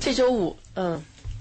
这周五，嗯，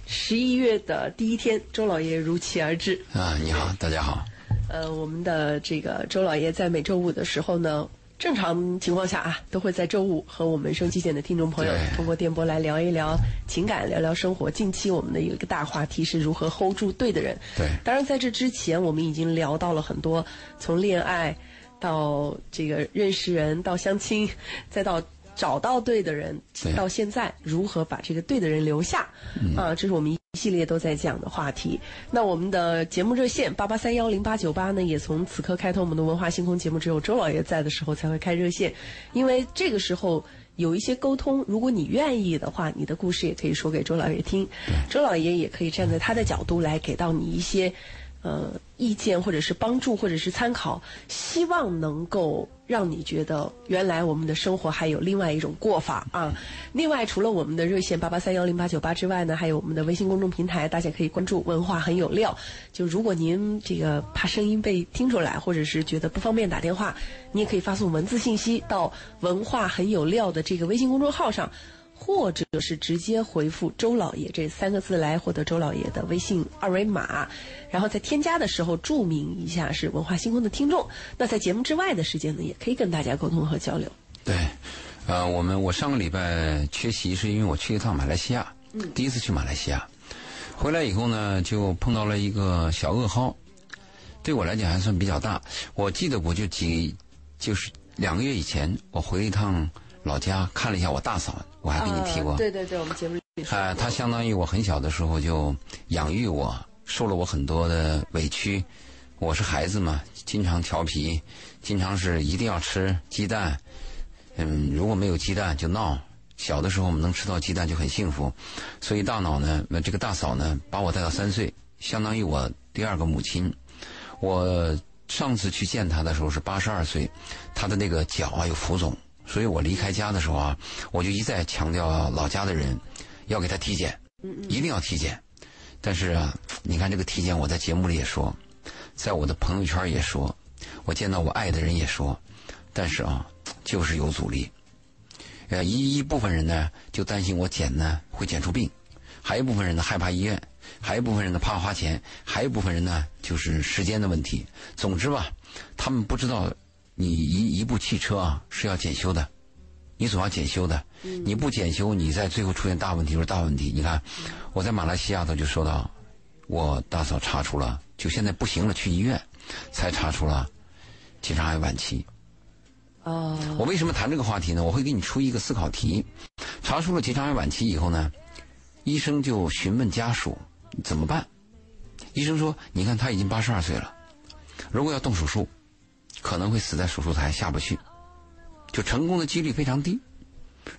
十一月的第一天，周老爷如期而至。啊，你好，大家好。呃，我们的这个周老爷在每周五的时候呢，正常情况下啊，都会在周五和我们收机线的听众朋友通过电波来聊一聊情感，聊聊生活。近期我们的有一个大话题是如何 hold 住对的人。对当然在这之前，我们已经聊到了很多，从恋爱到这个认识人，到相亲，再到。找到对的人，到现在如何把这个对的人留下、啊？这是我们一系列都在讲的话题。那我们的节目热线八八三幺零八九八呢，也从此刻开通。我们的文化星空节目只有周老爷在的时候才会开热线，因为这个时候有一些沟通，如果你愿意的话，你的故事也可以说给周老爷听，周老爷也可以站在他的角度来给到你一些。呃，意见或者是帮助或者是参考，希望能够让你觉得原来我们的生活还有另外一种过法啊。另外，除了我们的热线八八三幺零八九八之外呢，还有我们的微信公众平台，大家可以关注“文化很有料”。就如果您这个怕声音被听出来，或者是觉得不方便打电话，你也可以发送文字信息到“文化很有料”的这个微信公众号上。或者是直接回复“周老爷”这三个字来获得周老爷的微信二维码，然后在添加的时候注明一下是文化星空的听众。那在节目之外的时间呢，也可以跟大家沟通和交流。对，呃，我们我上个礼拜缺席是因为我去一趟马来西亚，第一次去马来西亚，回来以后呢，就碰到了一个小噩耗，对我来讲还算比较大。我记得我就几，就是两个月以前，我回一趟老家，看了一下我大嫂，我还跟你提过，呃对对对，我们节目里说啊，过他相当于我很小的时候就养育我，受了我很多的委屈。我是孩子嘛，经常调皮，经常是一定要吃鸡蛋。嗯，如果没有鸡蛋就闹。小的时候我们能吃到鸡蛋就很幸福，所以大脑呢，那这个大嫂呢，把我带到三岁，相当于我第二个母亲。我上次去见她的时候是八十二岁，她的那个脚啊有浮肿，所以我离开家的时候啊，我就一再强调老家的人要给他体检，一定要体检。但是啊，你看这个体检，我在节目里也说，在我的朋友圈也说，我见到我爱的人也说，但是啊，就是有阻力。呃，一一部分人呢就担心我检呢会检出病，还有一部分人呢害怕医院，还有一部分人呢怕花钱，还有一部分人呢就是时间的问题。总之吧，他们不知道你一一部汽车啊是要检修的，你总要检修的。你不检修，你在最后出现大问题就是大问题。你看，我在马来西亚头就说到，我大嫂查出了，就现在不行了，去医院才查出了结肠癌晚期。哦，我为什么谈这个话题呢？我会给你出一个思考题，查出了结肠癌晚期以后呢，医生就询问家属怎么办。医生说：“你看他已经八十二岁了，如果要动手术，可能会死在手术台下不去，就成功的几率非常低。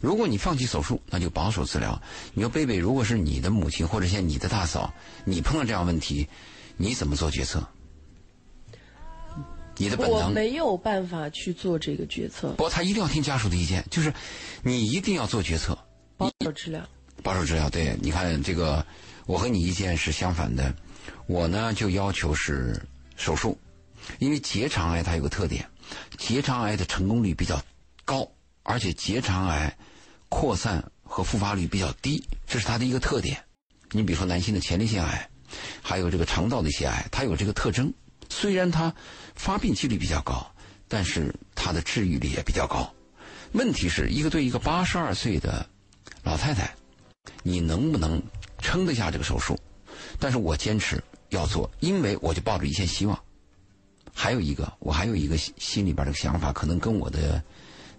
如果你放弃手术，那就保守治疗。你说贝贝，如果是你的母亲或者像你的大嫂，你碰到这样问题，你怎么做决策？你的本能我没有办法去做这个决策，不过他一定要听家属的意见，就是你一定要做决策，保守治疗。保守治疗。对，你看这个，我和你意见是相反的，我呢就要求是手术，因为结肠癌它有个特点，结肠癌的成功率比较高，而且结肠癌扩散和复发率比较低，这是它的一个特点。你比如说男性的前列腺癌，还有这个肠道的一些癌，它有这个特征。虽然它发病几率比较高，但是它的治愈率也比较高。问题是一个对一个八十二岁的老太太，你能不能撑得下这个手术？但是我坚持要做，因为我就抱着一线希望。还有一个，我还有一个心心里边的想法，可能跟我的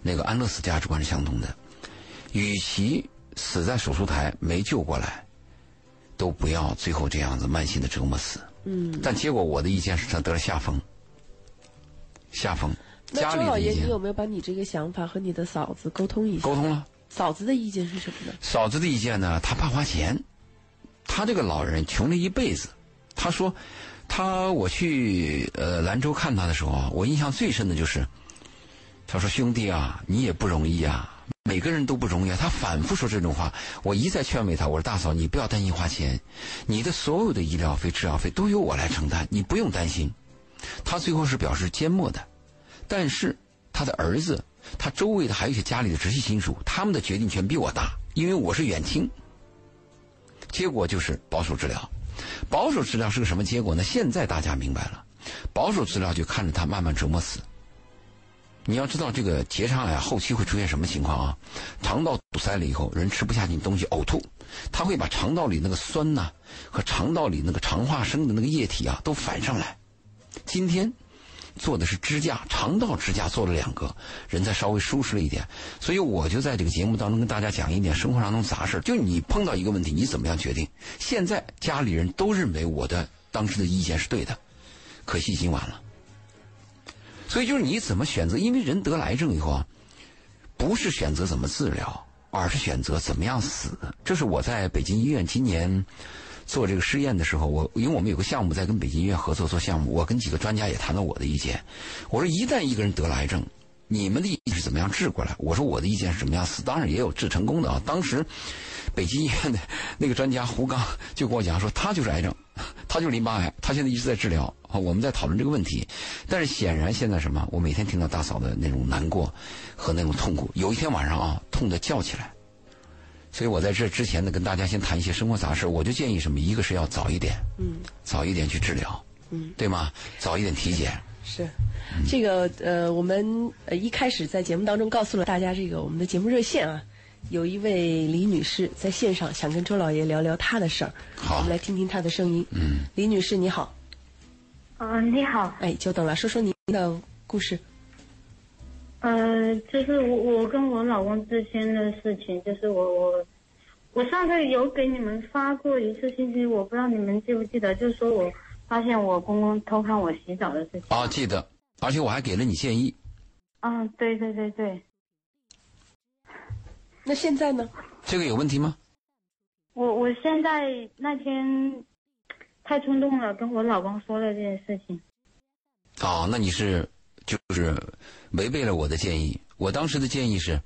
那个安乐死价值观是相同的。与其死在手术台没救过来，都不要最后这样子慢性的折磨死。嗯，但结果我的意见是他得了下风，下风。那家周老爷，你有没有把你这个想法和你的嫂子沟通一下？沟通了。嫂子的意见是什么呢？嫂子的意见呢，她怕花钱，她这个老人穷了一辈子。她说，他我去呃兰州看他的时候啊，我印象最深的就是，他说兄弟啊，你也不容易啊，每个人都不容易啊。他反复说这种话，我一再劝慰他，我说大嫂，你不要担心花钱，你的所有的医疗费、治疗费都由我来承担，你不用担心。他最后是表示缄默的，但是他的儿子他周围的还有一些家里的直系亲属，他们的决定权比我大，因为我是远亲。结果就是保守治疗，保守治疗是个什么结果呢？现在大家明白了，保守治疗就看着他慢慢折磨死。你要知道，这个结肠癌后期会出现什么情况啊？肠道堵塞了以后，人吃不下去东西，呕吐，他会把肠道里那个酸呐和肠道里那个肠化生的那个液体啊都反上来。今天做的是支架，肠道支架做了两个，人才稍微舒适了一点。所以我就在这个节目当中跟大家讲一点生活当中杂事就你碰到一个问题，你怎么样决定？现在家里人都认为我的当时的意见是对的，可惜已经晚了。所以就是你怎么选择？因为人得了癌症以后啊，不是选择怎么治疗，而是选择怎么样死。这是我在北京医院今年做这个试验的时候，我因为我们有个项目在跟北京医院合作做项目，我跟几个专家也谈了我的意见。我说，一旦一个人得了癌症，你们的意见是怎么样治过来？我说我的意见是怎么样死？当然也有治成功的啊。当时北京医院的那个专家胡刚就跟我讲说，他就是癌症。他就是淋巴癌，他现在一直在治疗。我们在讨论这个问题，但是显然现在什么？我每天听到大嫂的那种难过和那种痛苦。有一天晚上啊，痛得叫起来。所以我在这之前呢，跟大家先谈一些生活杂事。我就建议什么？一个是要早一点，嗯，早一点去治疗，嗯，对吗？早一点体检。是，这个呃，我们呃一开始在节目当中告诉了大家这个我们的节目热线啊。有一位李女士在线上想跟周老爷聊聊她的事儿，好，我们来听听她的声音。嗯，李女士你好。嗯，你好。哎，久等了，说说您的故事。呃，就是我我跟我老公之间的事情，就是我我我上次有给你们发过一次信息，我不知道你们记不记得，就是说我发现我公公偷看我洗澡的事情。啊，记得，而且我还给了你建议。啊，对对对对。那现在呢？这个有问题吗？我我现在那天太冲动了，跟我老公说了这件事情。哦，那你是就是违背了我的建议。我当时的建议是，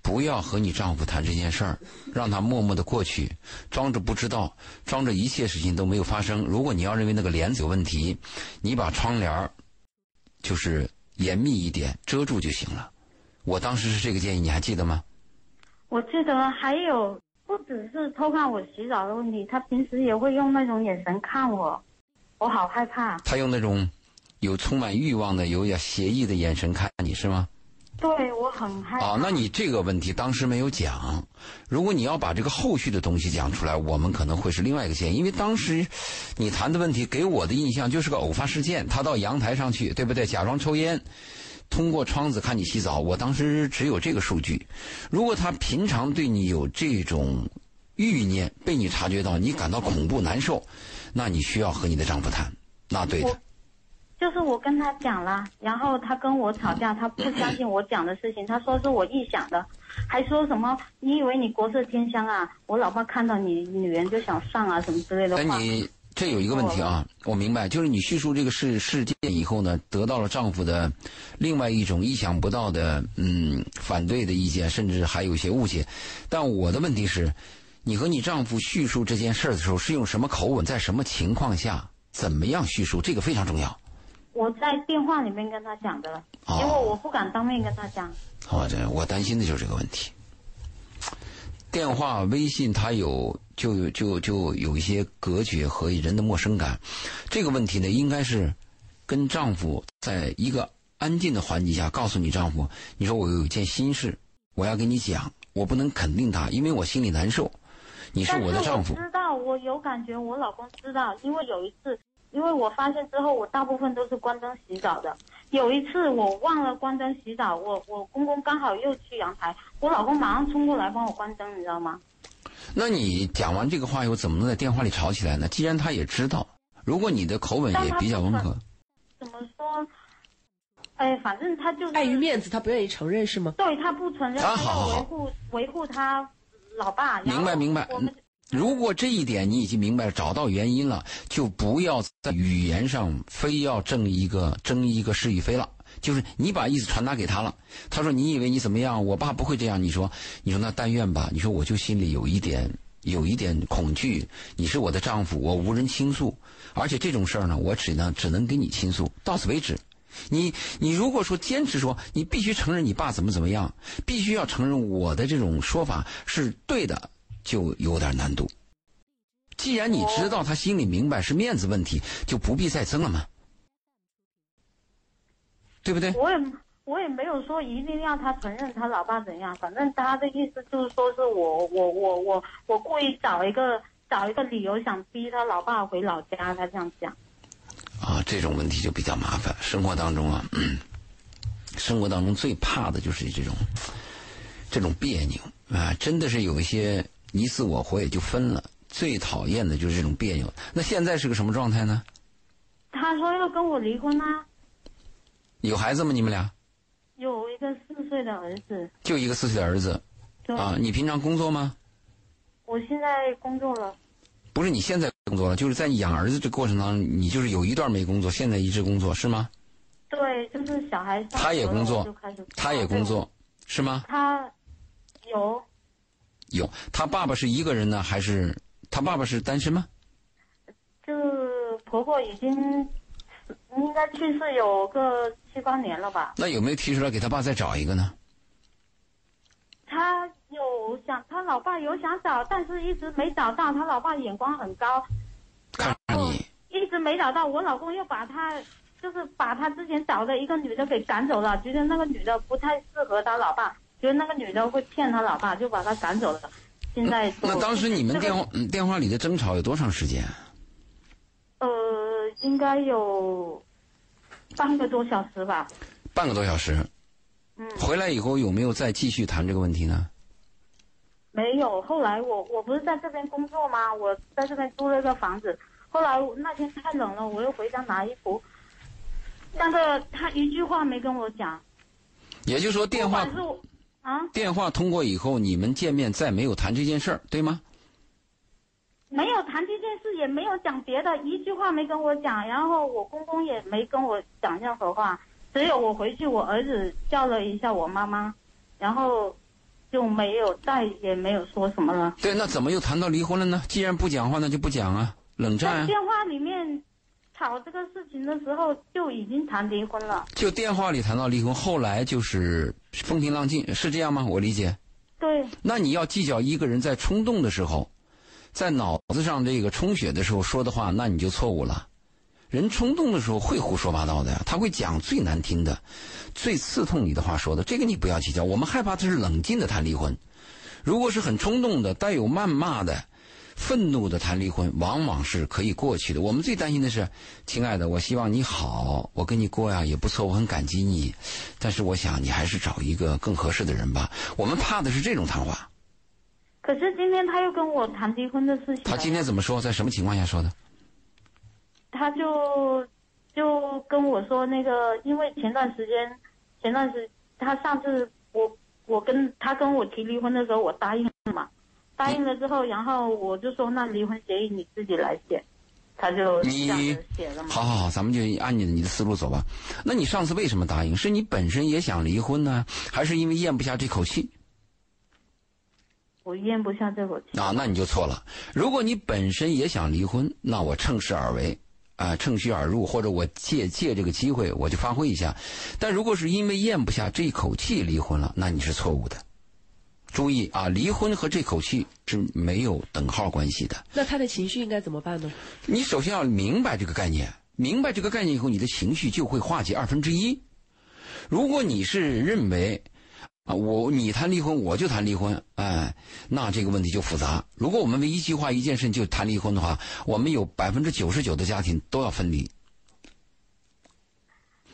不要和你丈夫谈这件事儿，让他默默的过去，装着不知道，装着一切事情都没有发生。如果你要认为那个帘子有问题，你把窗帘儿就是严密一点遮住就行了。我当时是这个建议，你还记得吗？我记得还有不只是偷看我洗澡的问题，他平时也会用那种眼神看我，我好害怕。他用那种有充满欲望的、有点邪意的眼神看你是吗？对，我很害怕。啊，那你这个问题当时没有讲。如果你要把这个后续的东西讲出来，我们可能会是另外一个建议。因为当时你谈的问题给我的印象就是个偶发事件，他到阳台上去，对不对？假装抽烟。通过窗子看你洗澡，我当时只有这个数据。如果他平常对你有这种欲念，被你察觉到，你感到恐怖难受，那你需要和你的丈夫谈。那对的。就是我跟他讲了，然后他跟我吵架，他不相信我讲的事情，他说是我臆想的，还说什么你以为你国色天香啊？我老婆看到你女人就想上啊，什么之类的话。这有一个问题啊，我明白，就是你叙述这个事事件以后呢，得到了丈夫的另外一种意想不到的嗯反对的意见，甚至还有一些误解。但我的问题是，你和你丈夫叙述这件事的时候是用什么口吻，在什么情况下，怎么样叙述？这个非常重要。我在电话里面跟他讲的，因为我不敢当面跟他讲。好，这我担心的就是这个问题。电话、微信，它有就就就有一些隔绝和人的陌生感。这个问题呢，应该是跟丈夫在一个安静的环境下告诉你丈夫，你说我有一件心事，我要跟你讲，我不能肯定他，因为我心里难受。你是我的丈夫。知道，我有感觉，我老公知道，因为有一次。因为我发现之后，我大部分都是关灯洗澡的。有一次我忘了关灯洗澡，我我公公刚好又去阳台，我老公马上冲过来帮我关灯，你知道吗？那你讲完这个话以后，怎么能在电话里吵起来呢？既然他也知道，如果你的口吻也比较温和，怎么说？哎，反正他就是碍于面子，他不愿意承认是吗？对他不承认，他要维护维护他老爸。明白明白。如果这一点你已经明白，找到原因了，就不要在语言上非要争一个争一个是与非了。就是你把意思传达给他了，他说你以为你怎么样？我爸不会这样。你说，你说那但愿吧。你说我就心里有一点有一点恐惧。你是我的丈夫，我无人倾诉，而且这种事儿呢，我只能只能跟你倾诉，到此为止。你你如果说坚持说你必须承认你爸怎么怎么样，必须要承认我的这种说法是对的，就有点难度。既然你知道他心里明白是面子问题，就不必再争了嘛，对不对？我也我也没有说一定要他承认他老爸怎样，反正他的意思就是说是我我我我我故意找一个找一个理由想逼他老爸回老家，他这样讲。啊，这种问题就比较麻烦。生活当中啊，生活当中最怕的就是这种这种别扭啊，真的是有一些你死我活也就分了。最讨厌的就是这种别扭。那现在是个什么状态呢？他说要跟我离婚啊。有孩子吗？你们俩？有一个四岁的儿子。就一个四岁的儿子。啊，你平常工作吗？我现在工作了。不是你现在工作了，就是在养儿子这过程当中，你就是有一段没工作，现在一直工作是吗？对，就是小孩他也工作，他也工作，是吗？他有。有，他爸爸是一个人呢，还是？他爸爸是单身吗？就婆婆已经应该去世有个七八年了吧？那有没有提出来给他爸再找一个呢？他有想，他老爸有想找，但是一直没找到。他老爸眼光很高，看你一直没找到。我老公又把他就是把他之前找的一个女的给赶走了，觉得那个女的不太适合他老爸，觉得那个女的会骗他老爸，就把他赶走了。现在那当时你们电话电话里的争吵有多长时间？呃，应该有半个多小时吧。半个多小时。嗯。回来以后有没有再继续谈这个问题呢？没有，后来我我不是在这边工作吗？我在这边租了个房子。后来那天太冷了，我又回家拿衣服。但是他一句话没跟我讲。也就是说电话。啊！电话通过以后，你们见面再没有谈这件事儿，对吗？没有谈这件事，也没有讲别的，一句话没跟我讲。然后我公公也没跟我讲任何话，只有我回去，我儿子叫了一下我妈妈，然后就没有再也没有说什么了。对，那怎么又谈到离婚了呢？既然不讲话，那就不讲啊，冷战。电话里面。吵这个事情的时候就已经谈离婚了，就电话里谈到离婚，后来就是风平浪静，是这样吗？我理解。对。那你要计较一个人在冲动的时候，在脑子上这个充血的时候说的话，那你就错误了。人冲动的时候会胡说八道的呀，他会讲最难听的、最刺痛你的话说的，这个你不要计较。我们害怕的是冷静的谈离婚，如果是很冲动的、带有谩骂的。愤怒的谈离婚，往往是可以过去的。我们最担心的是，亲爱的，我希望你好，我跟你过呀也不错，我很感激你，但是我想你还是找一个更合适的人吧。我们怕的是这种谈话。可是今天他又跟我谈离婚的事情。他今天怎么说？在什么情况下说的？他就就跟我说，那个因为前段时间，前段时他上次我我跟他跟我提离婚的时候，我答应了嘛。答应了之后，然后我就说那离婚协议你自己来写，他就这样写了嘛。好好好，咱们就按你的你的思路走吧。那你上次为什么答应？是你本身也想离婚呢，还是因为咽不下这口气？我咽不下这口气啊，那你就错了。如果你本身也想离婚，那我趁势而为，啊，趁虚而入，或者我借借这个机会我就发挥一下。但如果是因为咽不下这一口气离婚了，那你是错误的。注意啊，离婚和这口气是没有等号关系的。那他的情绪应该怎么办呢？你首先要明白这个概念，明白这个概念以后，你的情绪就会化解二分之一。如果你是认为啊，我你谈离婚我就谈离婚，哎，那这个问题就复杂。如果我们为一句话一件事就谈离婚的话，我们有百分之九十九的家庭都要分离。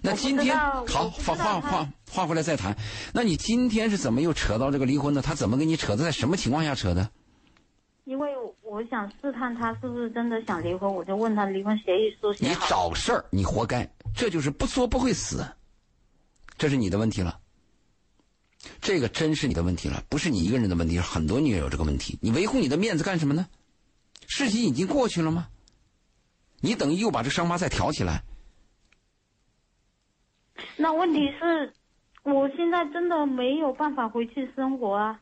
那今天好，话话话话回来再谈。那你今天是怎么又扯到这个离婚的？他怎么跟你扯的？在什么情况下扯的？因为我想试探他是不是真的想离婚，我就问他离婚协议书写你找事儿，你活该。这就是不作不会死，这是你的问题了。这个真是你的问题了，不是你一个人的问题，很多女人有这个问题。你维护你的面子干什么呢？事情已经过去了吗？你等于又把这伤疤再挑起来。那问题是，我现在真的没有办法回去生活啊。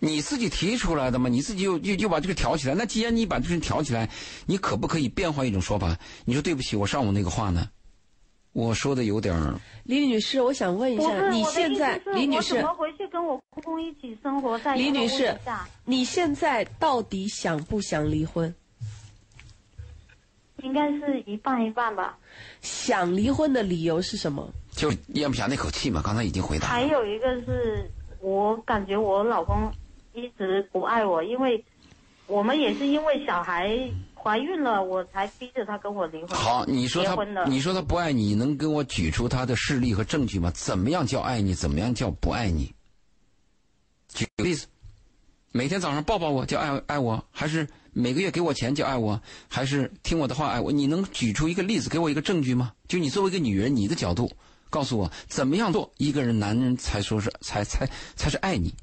你自己提出来的嘛，你自己又又又把这个挑起来。那既然你把这个挑起来，你可不可以变换一种说法？你说对不起，我上午那个话呢？我说的有点儿，李女士，我想问一下，你现在，李女士我怎，么回去跟我公公一起生活在李女士？你现在到底想不想离婚？应该是一半一半吧。想离婚的理由是什么？就咽不下那口气嘛。刚才已经回答。还有一个是我感觉我老公一直不爱我，因为我们也是因为小孩怀孕了，我才逼着他跟我离婚。好，你说他你说他不爱你，能给我举出他的事例和证据吗？怎么样叫爱你？怎么样叫不爱你？举个例子，每天早上抱抱我叫爱爱我，还是每个月给我钱叫爱我，还是听我的话爱我？你能举出一个例子，给我一个证据吗？就你作为一个女人，你的角度告诉我，怎么样做一个人男人才说是才才才是爱你？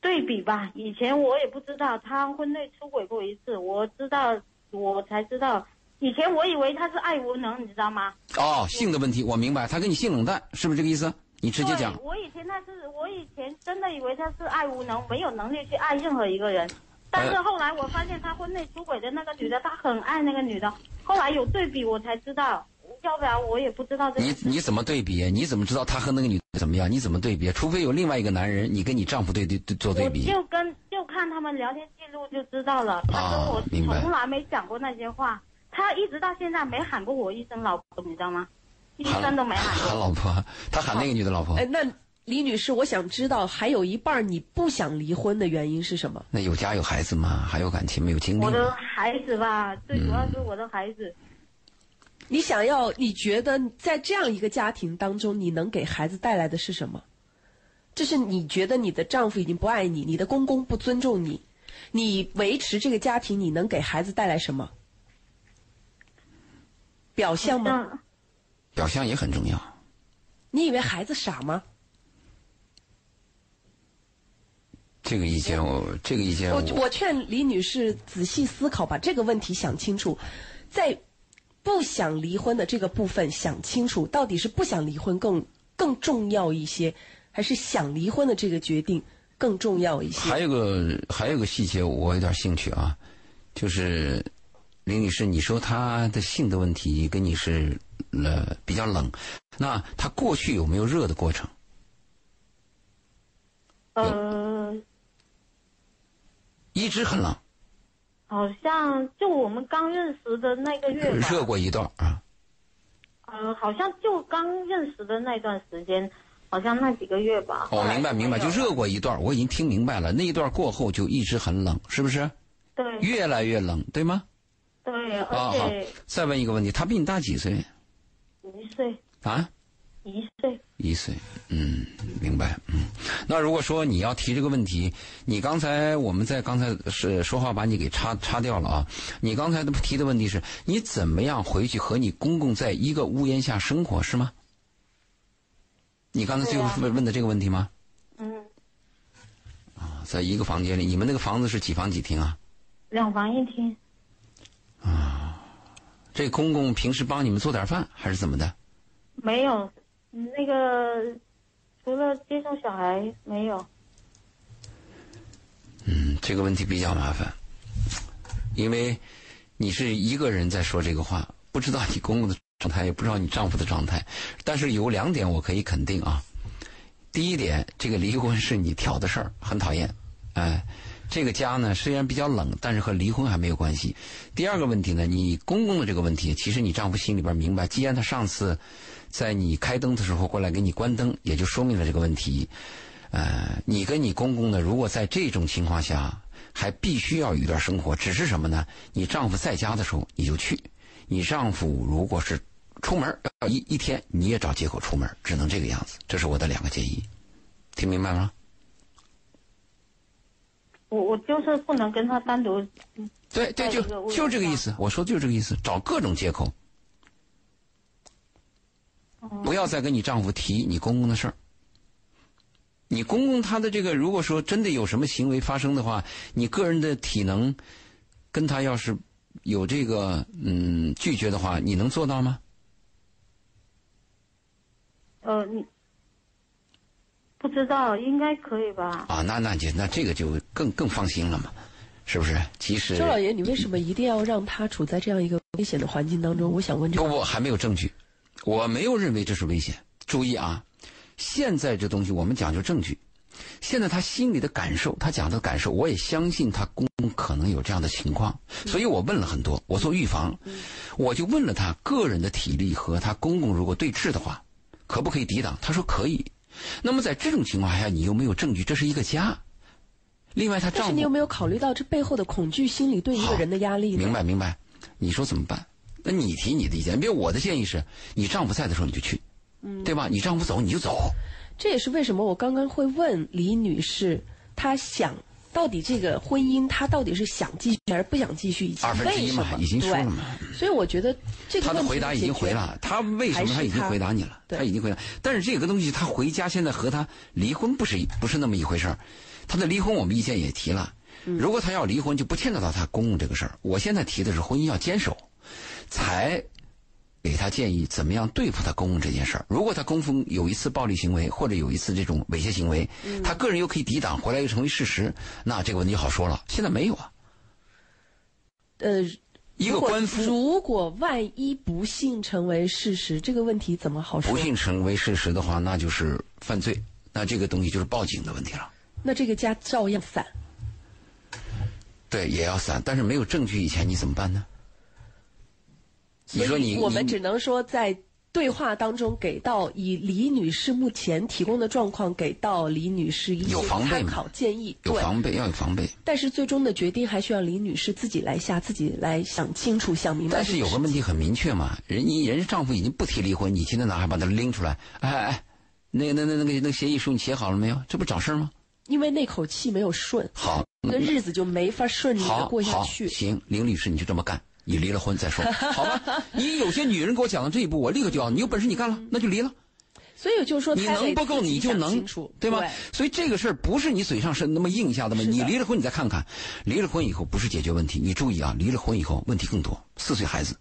对比吧，以前我也不知道他婚内出轨过一次，我知道，我才知道。以前我以为他是爱无能，你知道吗？哦，性的问题我明白，他跟你性冷淡，是不是这个意思？你直接讲对，。我以前那是，我以前真的以为他是爱无能，没有能力去爱任何一个人。但是后来我发现他婚内出轨的那个女的，他很爱那个女的。后来有对比，我才知道，要不然我也不知道这你你怎么对比？你怎么知道他和那个女的怎么样？你怎么对比？除非有另外一个男人，你跟你丈夫对对对做对我比。就跟就看他们聊天记录就知道了。他跟我从来没讲过那些话，他一直到现在没喊过我一声老婆，你知道吗？一声都没喊过。喊老婆，他喊那个女的老婆哎，，那李女士，我想知道还有一半儿你不想离婚的原因是什么？那有家有孩子吗？还有感情没有经历我的？孩子吧，最主要是我的孩子。你想要，你觉得在这样一个家庭当中，你能给孩子带来的是什么？就是你觉得你的丈夫已经不爱你，你的公公不尊重你，你维持这个家庭，你能给孩子带来什么？表象吗？像表象也很重要。你以为孩子傻吗？这个意见我，这个意见我我我劝李女士仔细思考，把这个问题想清楚，在不想离婚的这个部分想清楚，到底是不想离婚更更重要一些，还是想离婚的这个决定更重要一些？还有个还有个细节，我有点兴趣啊，就是林女士，你说她的性的问题跟你是呃比较冷，那他过去有没有热的过程？呃，一直很冷，好像就我们刚认识的那个月，热过一段啊。呃，好像就刚认识的那段时间，好像那几个月吧。哦，明白明白，就热过一段，我已经听明白了。那一段过后就一直很冷，是不是？对越来越冷，对吗？对，啊，而好且。再问一个问题，他比你大几岁一岁啊？一岁，一岁，嗯，明白，嗯。那如果说你要提这个问题，你刚才我们在刚才是说话把你给插插掉了啊。你刚才的提的问题是你怎么样回去和你公公在一个屋檐下生活是吗？你刚才最后问问的这个问题吗？嗯，啊，在一个房间里，你们那个房子是几房几厅啊？两房一厅。这公公平时帮你们做点饭还是怎么的？没有，那个除了接送小孩没有。嗯，这个问题比较麻烦，因为你是一个人在说这个话，不知道你公公的状态，也不知道你丈夫的状态。但是有两点我可以肯定啊。第一点，这个离婚是你挑的事儿，很讨厌。哎，这个家呢虽然比较冷，但是和离婚还没有关系。第二个问题呢，你公公的这个问题，其实你丈夫心里边明白，既然他上次在你开灯的时候过来给你关灯，也就说明了这个问题。呃，你跟你公公呢，如果在这种情况下还必须要有一段生活，只是什么呢？你丈夫在家的时候你就去，你丈夫如果是出门一一天，你也找借口出门，只能这个样子。这是我的两个建议，听明白吗？我我就是不能跟他单独。对对，就就这个意思。我说的就是这个意思，找各种借口，不要再跟你丈夫提你公公的事儿。你公公他的这个，如果说真的有什么行为发生的话，你个人的体能跟他要是有这个嗯拒绝的话，你能做到吗？呃，你不知道，应该可以吧？啊，那那就那这个就更更放心了嘛，是不是？其实周老爷，你为什么一定要让他处在这样一个危险的环境当中？我想问这个。不不还没有证据，我没有认为这是危险。注意啊，现在这东西我们讲究证据。现在他心里的感受，他讲的感受，我也相信他公公可能有这样的情况，所以我问了很多。我做预防，我就问了他个人的体力和他公公如果对峙的话，可不可以抵挡？他说可以。那么在这种情况下，你又没有证据，这是一个家。另外，她丈夫，但是你有没有考虑到这背后的恐惧心理对一个人的压力？明白明白。你说怎么办？那你提你的意见。比如我的建议是，你丈夫在的时候你就去，对吧？你丈夫走你就走。这也是为什么我刚刚会问李女士，她想到底这个婚姻，他到底是想继续还是不想继续？以及为什么？已经说了嘛。所以我觉得这个他的回答已经回了，他为什么他已经回答你了？他已经回答。但是这个东西，他回家现在和他离婚不是不是那么一回事儿。他的离婚我们意见也提了，如果他要离婚，就不牵扯到他公公这个事儿。我现在提的是婚姻要坚守，才给他建议怎么样对付他公公这件事儿。如果他公公有一次暴力行为或者有一次这种猥亵行为，他个人又可以抵挡，回来又成为事实，那这个问题好说了。现在没有啊。呃，一个官夫，如果万一不幸成为事实，这个问题怎么好说？不幸成为事实的话，那就是犯罪，那这个东西就是报警的问题了。那这个家照样散，对，也要散。但是没有证据以前你怎么办呢？你说你我们只能说在对话当中给到以李女士目前提供的状况给到李女士一些参考建议，有防备要有防备。但是最终的决定还需要李女士自己来下，自己来想清楚、想明白。但是有个问题很明确嘛，人你人丈夫已经不提离婚，你今天哪还把他拎出来？哎哎，那个那那那个那个协议书你写好了没有？这不找事儿吗？因为那口气没有顺，好，那日子就没法顺利的过下去。行，林律师，你就这么干，你离了婚再说，好吧？你有些女人给我讲到这一步，我立刻就要，你有本事你干了，那就离了。所以就是说，你能不够你就能，对吧？所以这个事儿不是你嘴上是那么硬一下的吗？你离了婚，你再看看，离了婚以后不是解决问题，你注意啊，离了婚以后问题更多，四岁孩子，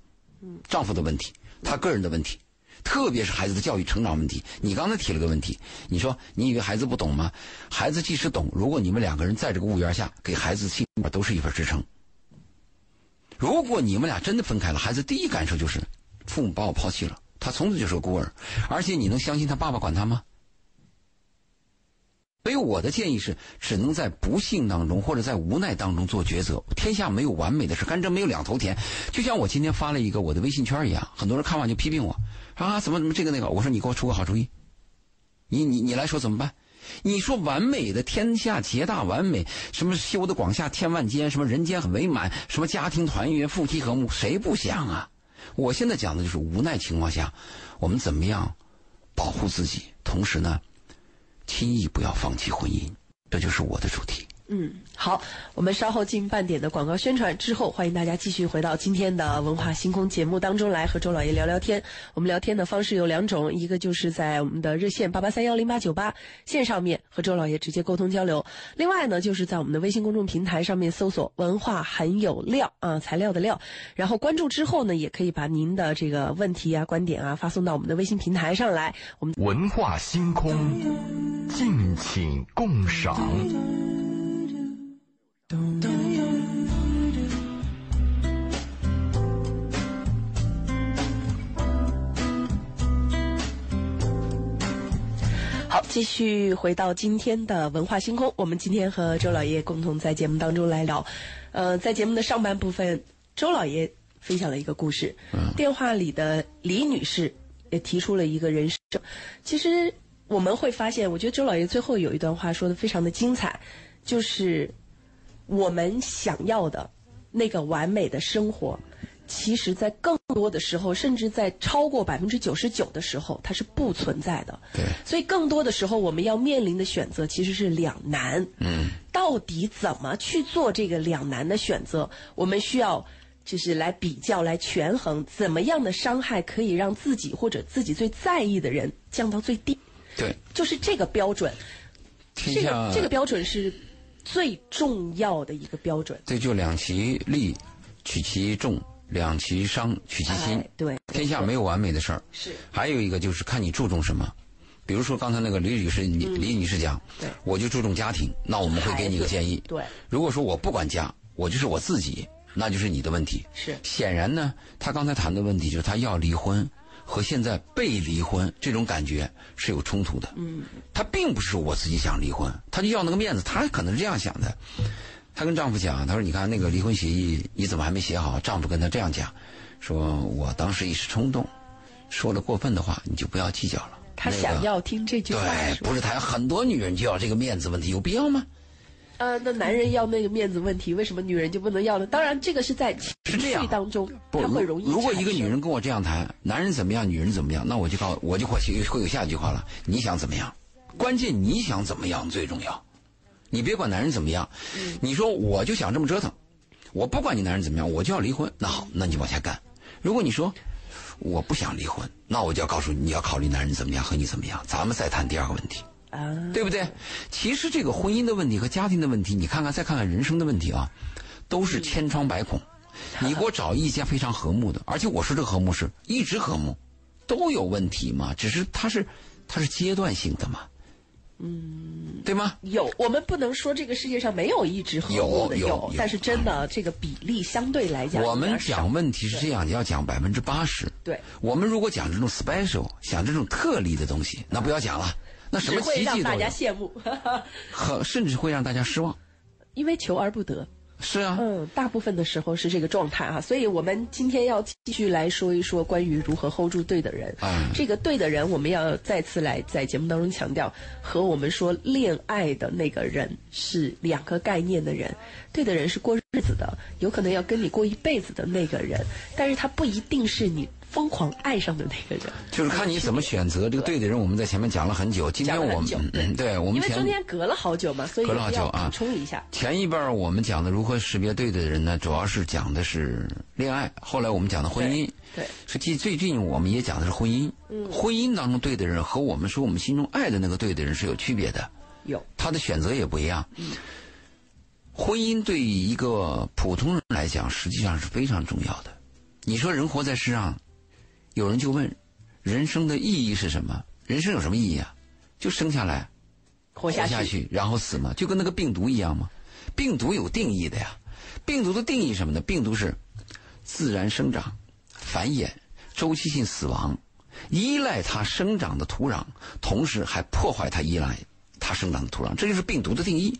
丈夫的问题，他个人的问题。特别是孩子的教育成长问题，你刚才提了个问题，你说你以为孩子不懂吗？孩子即使懂，如果你们两个人在这个屋檐下，给孩子心里面都是一份支撑。如果你们俩真的分开了，孩子第一感受就是父母把我抛弃了，他从此就是个孤儿，而且你能相信他爸爸管他吗？所以我的建议是，只能在不幸当中或者在无奈当中做抉择。天下没有完美的事，甘蔗没有两头甜。就像我今天发了一个我的微信圈一样，很多人看完就批评我。啊，怎么怎么这个那个？我说你给我出个好主意，你你你来说怎么办？你说完美的天下皆大完美，什么修的广厦千万间，什么人间很美满，什么家庭团圆夫妻和睦，谁不想啊？我现在讲的就是无奈情况下，我们怎么样保护自己，同时呢，轻易不要放弃婚姻，这就是我的主题。嗯，好，我们稍后进半点的广告宣传之后，欢迎大家继续回到今天的文化星空节目当中来和周老爷聊聊天。我们聊天的方式有两种，一个就是在我们的热线八八三幺零八九八线上面和周老爷直接沟通交流；另外呢，就是在我们的微信公众平台上面搜索“文化很有料”啊，材料的料，然后关注之后呢，也可以把您的这个问题啊、观点啊发送到我们的微信平台上来。我们文化星空，敬请共赏。好，继续回到今天的文化星空。我们今天和周老爷共同在节目当中来聊，呃，在节目的上半部分，周老爷分享了一个故事。电话里的李女士也提出了一个人生。其实我们会发现，我觉得周老爷最后有一段话说的非常的精彩，就是。我们想要的那个完美的生活，其实，在更多的时候，甚至在超过百分之九十九的时候，它是不存在的。对。所以，更多的时候，我们要面临的选择其实是两难。嗯。到底怎么去做这个两难的选择？我们需要就是来比较、来权衡，怎么样的伤害可以让自己或者自己最在意的人降到最低？对。就是这个标准。这个这个标准是。最重要的一个标准，这就两其利，取其重；两其伤，取其轻。对，天下没有完美的事儿。是。还有一个就是看你注重什么，比如说刚才那个李女士，李李女士讲，对，我就注重家庭，那我们会给你一个建议。对。如果说我不管家，我就是我自己，那就是你的问题。是。显然呢，她刚才谈的问题就是她要离婚，和现在被离婚这种感觉是有冲突的。嗯，她并不是我自己想离婚，她就要那个面子，她可能是这样想的。她跟丈夫讲，她说：“你看那个离婚协议，你怎么还没写好？”丈夫跟她这样讲，说我当时一时冲动，说了过分的话，你就不要计较了。她想要听这句话，对，不是她很多女人就要这个面子问题，有必要吗？呃，那男人要那个面子问题，为什么女人就不能要呢？当然，这个是在情绪当中，他会容易如如果一个女人跟我这样谈，男人怎么样，女人怎么样，那我就告我就会会有下一句话了。你想怎么样？关键你想怎么样最重要。你别管男人怎么样，嗯你说我就想这么折腾，我不管你男人怎么样，我就要离婚。那好，那你往下干。如果你说我不想离婚，那我就要告诉你，你要考虑男人怎么样和你怎么样，咱们再谈第二个问题。啊，对不对？其实这个婚姻的问题和家庭的问题，你看看，再看看人生的问题啊，都是千疮百孔。你给我找一家非常和睦的，而且我说这个和睦是一直和睦，都有问题嘛，只是它是它是阶段性的嘛，嗯，对吗？有，我们不能说这个世界上没有一直和睦的，有有有但是真的这个比例相对来讲，我们讲问题是这样，你要讲百分之八十。对，我们如果讲这种 special，讲这种特例的东西，那不要讲了，那什只么会让大家羡慕，和甚至会让大家失望。因为求而不得。是啊，嗯，大部分的时候是这个状态啊，所以我们今天要继续来说一说关于如何 hold 住对的人。嗯这个对的人，我们要再次来在节目当中强调，和我们说恋爱的那个人是两个概念的人。对的人是过日子的，有可能要跟你过一辈子的那个人，但是他不一定是你疯狂爱上的那个人。就是看你怎么选择这个对的人。我们在前面讲了很久，今天我们对嗯对我们因为中间隔了好久嘛，所以隔了好久啊补充一下。前一半我们讲的如何识别对的人呢，主要是讲的是恋爱，后来我们讲的婚姻。对，实际最近我们也讲的是婚姻。嗯，婚姻当中对的人和我们说我们心中爱的那个对的人是有区别的，有他的选择也不一样。婚姻对于一个普通人来讲，实际上是非常重要的。你说人活在世上，有人就问，人生的意义是什么？人生有什么意义啊？就生下来，活下去。下去，然后死嘛，就跟那个病毒一样嘛。病毒有定义的呀，病毒的定义什么呢？病毒是自然生长、繁衍、周期性死亡，依赖它生长的土壤，同时还破坏它依赖它生长的土壤，这就是病毒的定义。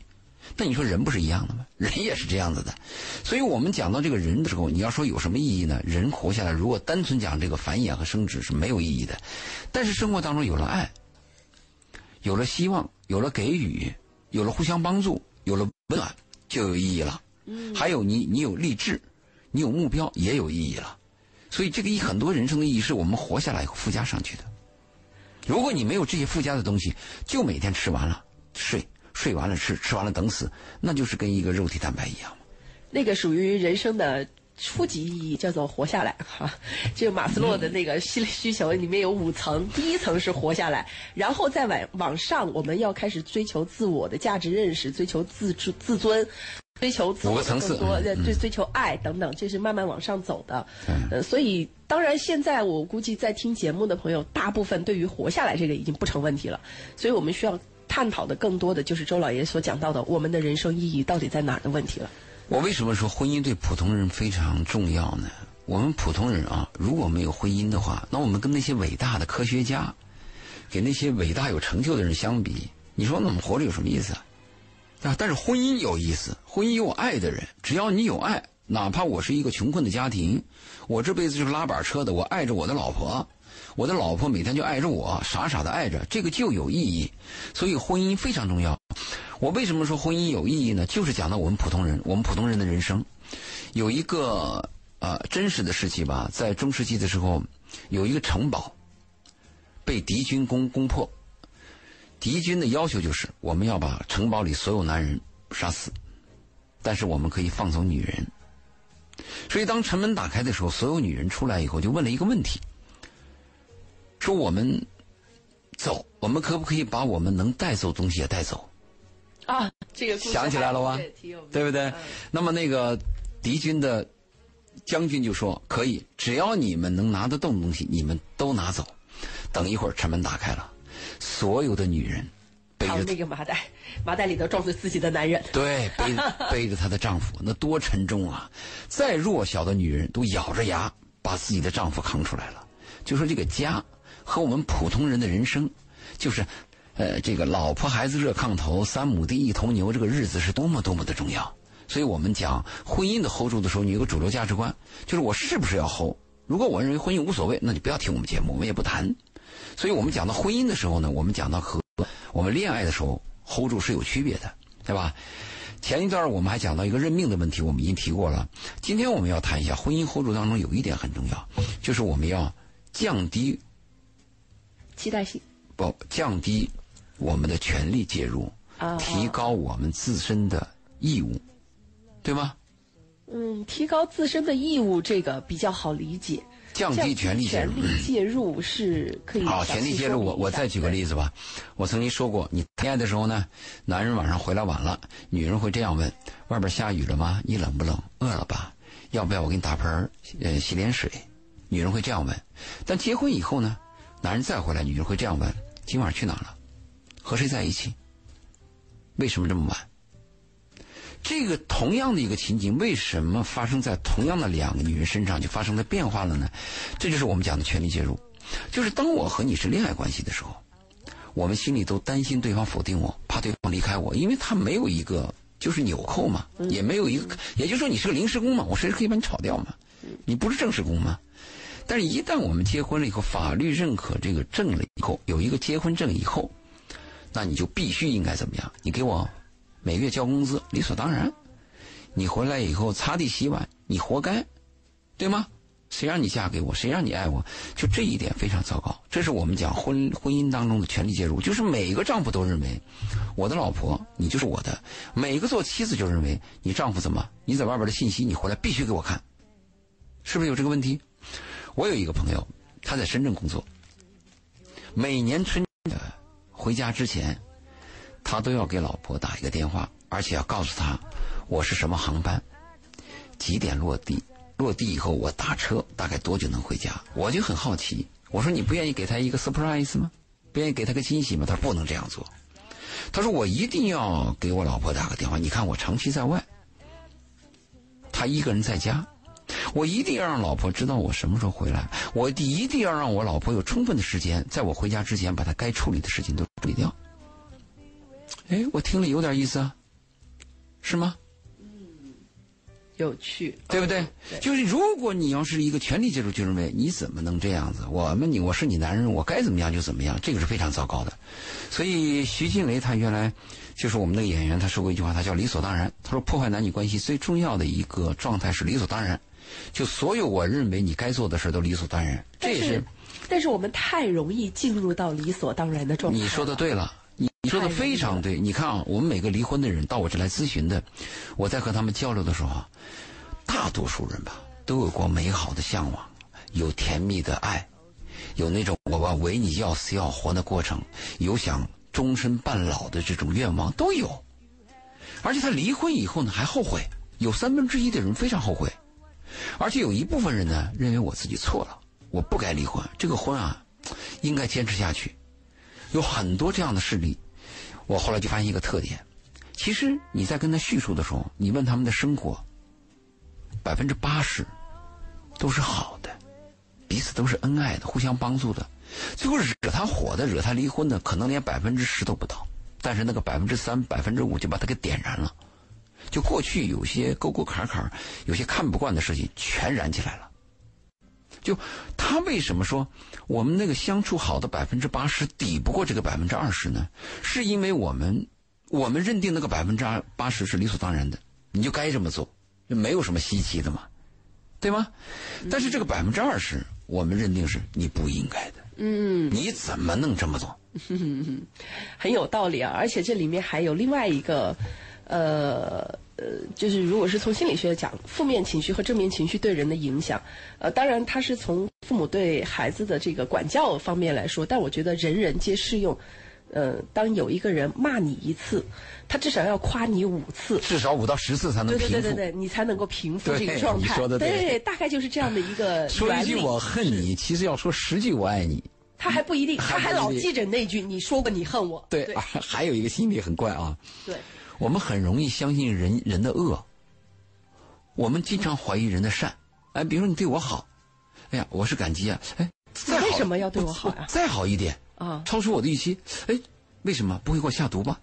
那你说人不是一样的吗？人也是这样子的，所以我们讲到这个人的时候，你要说有什么意义呢？人活下来，如果单纯讲这个繁衍和生殖是没有意义的，但是生活当中有了爱，有了希望，有了给予，有了互相帮助，有了温暖，就有意义了。嗯，还有你，你有励志，你有目标，也有意义了。所以这个意很多人生的意义是我们活下来以后附加上去的。如果你没有这些附加的东西，就每天吃完了睡，睡完了吃，吃完了等死，那就是跟一个肉体蛋白一样嘛。那个属于人生的初级意义，叫做活下来哈。这个马斯洛的那个需需求里面有五层，第一层是活下来，然后再往往上，我们要开始追求自我的价值认识，追求自自自尊。追求自我的五个层次更多，嗯呃追追求爱等等，这是慢慢往上走的。呃，所以当然现在我估计在听节目的朋友，大部分对于活下来这个已经不成问题了。所以我们需要探讨的更多的就是周老爷所讲到的，我们的人生意义到底在哪儿的问题了。我为什么说婚姻对普通人非常重要呢？我们普通人啊，如果没有婚姻的话，那我们跟那些伟大的科学家，给那些伟大有成就的人相比，你说我们活着有什么意思啊？啊，但是婚姻有意思，婚姻有爱的人，只要你有爱，哪怕我是一个穷困的家庭，我这辈子就是拉板车的，我爱着我的老婆，我的老婆每天就爱着我，傻傻的爱着，这个就有意义。所以婚姻非常重要。我为什么说婚姻有意义呢？就是讲到我们普通人，我们普通人的人生，有一个呃真实的事迹吧，在中世纪的时候，有一个城堡被敌军攻攻破，敌军的要求就是我们要把城堡里所有男人杀死，但是我们可以放走女人。所以当城门打开的时候，所有女人出来以后就问了一个问题，说我们走，我们可不可以把我们能带走的东西也带走？啊，这个想起来了吧对不对嗯？那么那个敌军的将军就说：“可以，只要你们能拿得动的东西，你们都拿走。”等一会儿城门打开了，所有的女人背着那个麻袋，麻袋里头装着自己的男人。对背背着她的丈夫，那多沉重啊！再弱小的女人都咬着牙把自己的丈夫扛出来了。就说这个家和我们普通人的人生，就是，呃，这个老婆孩子热炕头，三亩地一头牛，这个日子是多么多么的重要。所以我们讲婚姻的 hold 住的时候，你有个主流价值观，就是我是不是要 hold。如果我认为婚姻无所谓，那你不要听我们节目，我们也不谈。所以我们讲到婚姻的时候呢，我们讲到和我们恋爱的时候 hold 住是有区别的，对吧？前一段我们还讲到一个认命的问题，我们已经提过了。今天我们要谈一下婚姻 hold 住当中有一点很重要，就是我们要降低期待性不降低我们的权利介入，啊，提高我们自身的义务，对吗？嗯，提高自身的义务，这个比较好理解。降低权利介入权入。利介入是可以好，权利介入，我我再举个例子吧。我曾经说过，你谈恋爱的时候呢，男人晚上回来晚了，女人会这样问：外边下雨了吗？你冷不冷？饿了吧？要不要我给你打盆儿呃洗脸水？女人会这样问。但结婚以后呢，男人再回来，女人会这样问：今晚去哪了？和谁在一起？为什么这么晚？这个同样的一个情景，为什么发生在同样的两个女人身上就发生了变化了呢？这就是我们讲的权力介入。就是当我和你是恋爱关系的时候，我们心里都担心对方否定我，怕对方离开我，因为他没有一个就是纽扣嘛，也没有一个，也就是说你是个临时工嘛，我随时可以把你炒掉嘛，你不是正式工嘛。但是，一旦我们结婚了以后，法律认可这个证了以后，有一个结婚证以后，那你就必须应该怎么样？你给我每月交工资，理所当然。你回来以后擦地洗碗，你活该，对吗？谁让你嫁给我？谁让你爱我？就这一点非常糟糕。这是我们讲婚婚姻当中的权力介入，就是每个丈夫都认为我的老婆你就是我的，每个做妻子就认为你丈夫怎么你在外边的信息你回来必须给我看，是不是有这个问题？我有一个朋友，他在深圳工作，每年春呃回家之前，他都要给老婆打一个电话，而且要告诉她我是什么航班，几点落地，落地以后我打车大概多久能回家？我就很好奇，我说你不愿意给他一个 surprise 吗？不愿意给他个惊喜吗？他说不能这样做。他说我一定要给我老婆打个电话。你看我长期在外，他一个人在家，我一定要让老婆知道我什么时候回来。我一定要让我老婆有充分的时间，在我回家之前把她该处理的事情都处理掉。哎，我听了有点意思啊，是吗？有趣，对不对？对就是如果你要是一个权力介入，就认为你怎么能这样子？我们你我是你男人，我该怎么样就怎么样，这个是非常糟糕的。所以徐静蕾她原来就是我们那个演员，她说过一句话，她叫理所当然。她说破坏男女关系最重要的一个状态是理所当然，就所有我认为你该做的事都理所当然，这也是但是我们太容易进入到理所当然的状态。你说的，对了，你你说的非常对。你看啊，我们每个离婚的人到我这来咨询的，我在和他们交流的时候啊，大多数人吧都有过美好的向往，有甜蜜的爱，有那种我吧为你要死要活的过程，有想终身伴老的这种愿望都有。而且他离婚以后呢还后悔，有三分之一的人非常后悔，而且有一部分人呢认为我自己错了，我不该离婚，这个婚啊应该坚持下去。有很多这样的事例，我后来就发现一个特点：其实你在跟他叙述的时候，你问他们的生活，百分之八十都是好的，彼此都是恩爱的，互相帮助的。最后惹他火的、惹他离婚的，可能连百分之十都不到，但是那个百分之三、百分之五就把他给点燃了。就过去有些沟沟坎坎，有些看不惯的事情，全燃起来了。就他为什么说我们那个相处好的百分之八十抵不过这个百分之二十呢？是因为我们我们认定那个百分之二八十是理所当然的，你就该这么做，就没有什么稀奇的嘛，对吗？但是这个百分之二十，我们认定是你不应该的，嗯，你怎么能这么做？很有道理啊。而且这里面还有另外一个，呃呃，就是如果是从心理学讲，负面情绪和正面情绪对人的影响，呃，当然它是从父母对孩子的这个管教方面来说，但我觉得人人皆适用。呃，当有一个人骂你一次，他至少要夸你五次。至少五到十次才能对平复。对对对对，你才能够平复这个状态。对对，大概就是这样的一个 说一。句我恨你，其实要说十句我爱你。他还不一定，他还老记着那句“你说过你恨我”。对，对还有一个心理很怪啊，对，我们很容易相信人人的恶，我们经常怀疑人的善。哎，比如说你对我好，哎呀，我是感激啊。哎，再好什么要对我好呀我再好一点，啊，超出我的预期，哎，为什么不会给我下毒吧？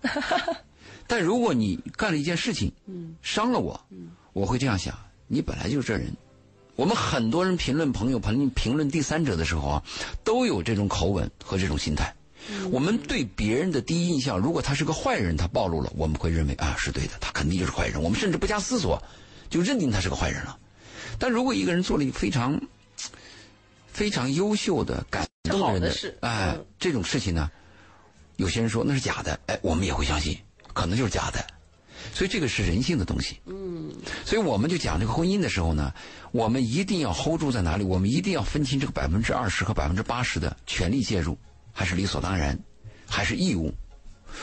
但如果你干了一件事情，嗯伤了我，嗯我会这样想：你本来就是这人。我们很多人评论朋友、评论评论第三者的时候啊，都有这种口吻和这种心态。嗯我们对别人的第一印象，如果他是个坏人，他暴露了，我们会认为啊是对的，他肯定就是坏人。我们甚至不加思索就认定他是个坏人了。但如果一个人做了一个非常非常优秀的、感动人的事哎嗯，这种事情呢，有些人说那是假的，哎，我们也会相信，可能就是假的。所以这个是人性的东西。嗯，所以我们就讲这个婚姻的时候呢，我们一定要 hold 住在哪里，我们一定要分清这个百分之二十和百分之八十的权利介入，还是理所当然，还是义务。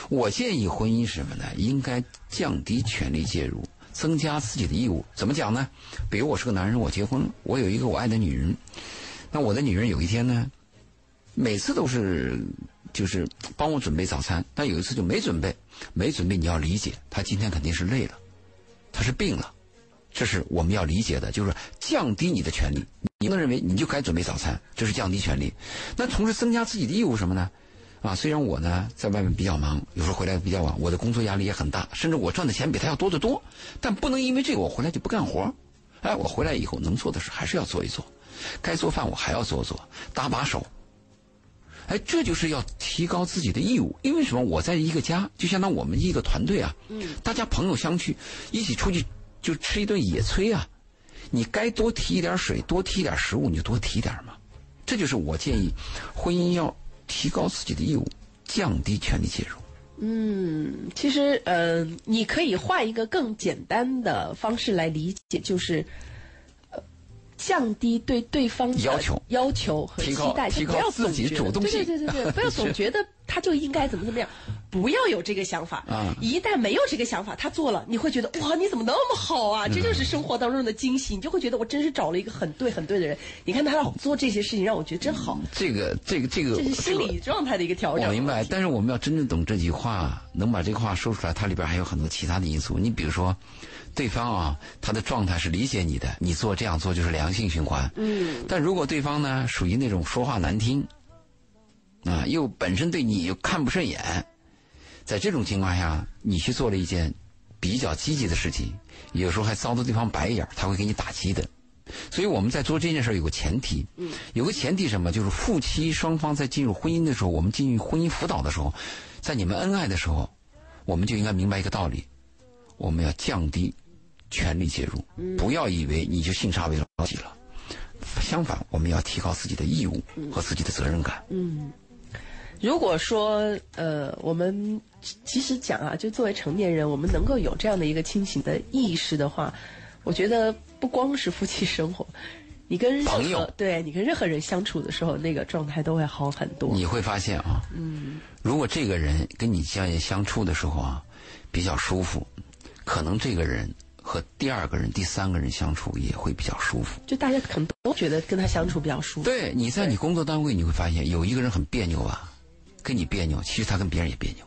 我建议婚姻是什么呢？应该降低权利介入，增加自己的义务。怎么讲呢？比如我是个男人，我结婚了，我有一个我爱的女人，那我的女人有一天呢，每次都是就是帮我准备早餐，但有一次就没准备，没准备你要理解，她今天肯定是累了，她是病了，这是我们要理解的，就是降低你的权利。你能认为你就该准备早餐，这是降低权利。那同时增加自己的义务什么呢？啊，虽然我呢在外面比较忙，有时候回来比较晚，我的工作压力也很大，甚至我赚的钱比他要多得多，但不能因为这个我回来就不干活。哎，我回来以后能做的事还是要做一做，该做饭我还要做做，搭把手。哎，这就是要提高自己的义务，因为什么？我在一个家，就相当我们一个团队啊，嗯，大家朋友相聚，一起出去就吃一顿野炊啊，你该多提一点水，多提一点食物，你就多提点嘛。这就是我建议，婚姻要提高自己的义务，降低权利介入。嗯，其实呃，你可以换一个更简单的方式来理解，就是。呃降低对对方的要求要求和期待，提高自己主动性对对对对对，不要总 觉得他就应该怎么怎么样，不要有这个想法。啊一旦没有这个想法，他做了，你会觉得哇，你怎么那么好啊？这就是生活当中的惊喜，你就会觉得我真是找了一个很对很对的人。你看他老做这些事情，让我觉得真好，这个这个这个这是心理状态的一个调整。我明白，但是我们要真正懂这句话，能把这个话说出来，它里边还有很多其他的因素。你比如说，对方啊，他的状态是理解你的，你做这样做就是良性循环。嗯，但如果对方呢属于那种说话难听，啊，又本身对你又看不顺眼，在这种情况下，你去做了一件比较积极的事情，有时候还遭到对方白眼，他会给你打击的。所以我们在做这件事儿有个前提，嗯，有个前提什么？就是夫妻双方在进入婚姻的时候，我们进入婚姻辅导的时候，在你们恩爱的时候，我们就应该明白一个道理：我们要降低权力介入，不要以为你就性差为了己了。相反，我们要提高自己的义务和自己的责任感。如果说呃，我们其实讲啊，就作为成年人，我们能够有这样的一个清醒的意识的话，我觉得不光是夫妻生活，你跟任朋友何对你跟任何人相处的时候，那个状态都会好很多。你会发现啊，嗯，如果这个人跟你相相处的时候啊，比较舒服，可能这个人和第二个人、第三个人相处也会比较舒服。就大家可能都觉得跟他相处比较舒服。对，你在你工作单位你会发现有一个人很别扭吧，跟你别扭，其实他跟别人也别扭。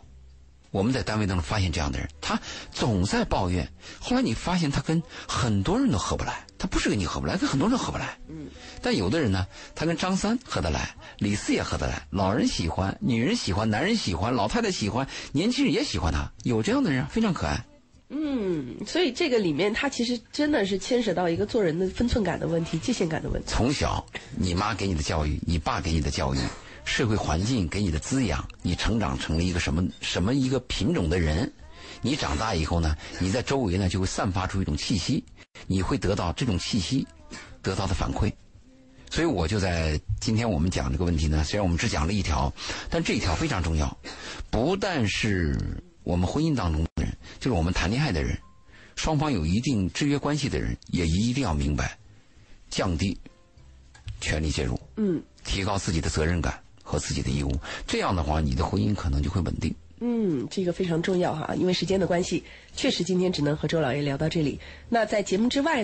我们在单位当中发现这样的人，他总在抱怨。后来你发现他跟很多人都合不来，他不是跟你合不来，跟很多人合不来。嗯。但有的人呢，他跟张三合得来，李四也合得来，老人喜欢，女人喜欢，男人喜欢，老太太喜欢，年轻人也喜欢他。有这样的人，非常可爱。嗯，所以这个里面，他其实真的是牵扯到一个做人的分寸感的问题、界限感的问题。从小，你妈给你的教育，你爸给你的教育，社会环境给你的滋养，你成长成了一个什么什么一个品种的人。你长大以后呢，你在周围呢就会散发出一种气息，你会得到这种气息得到的反馈。所以我就在今天我们讲这个问题呢，虽然我们只讲了一条，但这一条非常重要，不但是我们婚姻当中的人，就是我们谈恋爱的人，双方有一定制约关系的人，也一定要明白，降低权力介入，嗯提高自己的责任感和自己的义务。这样的话，你的婚姻可能就会稳定。嗯，这个非常重要哈，因为时间的关系，确实今天只能和周老爷聊到这里。那在节目之外。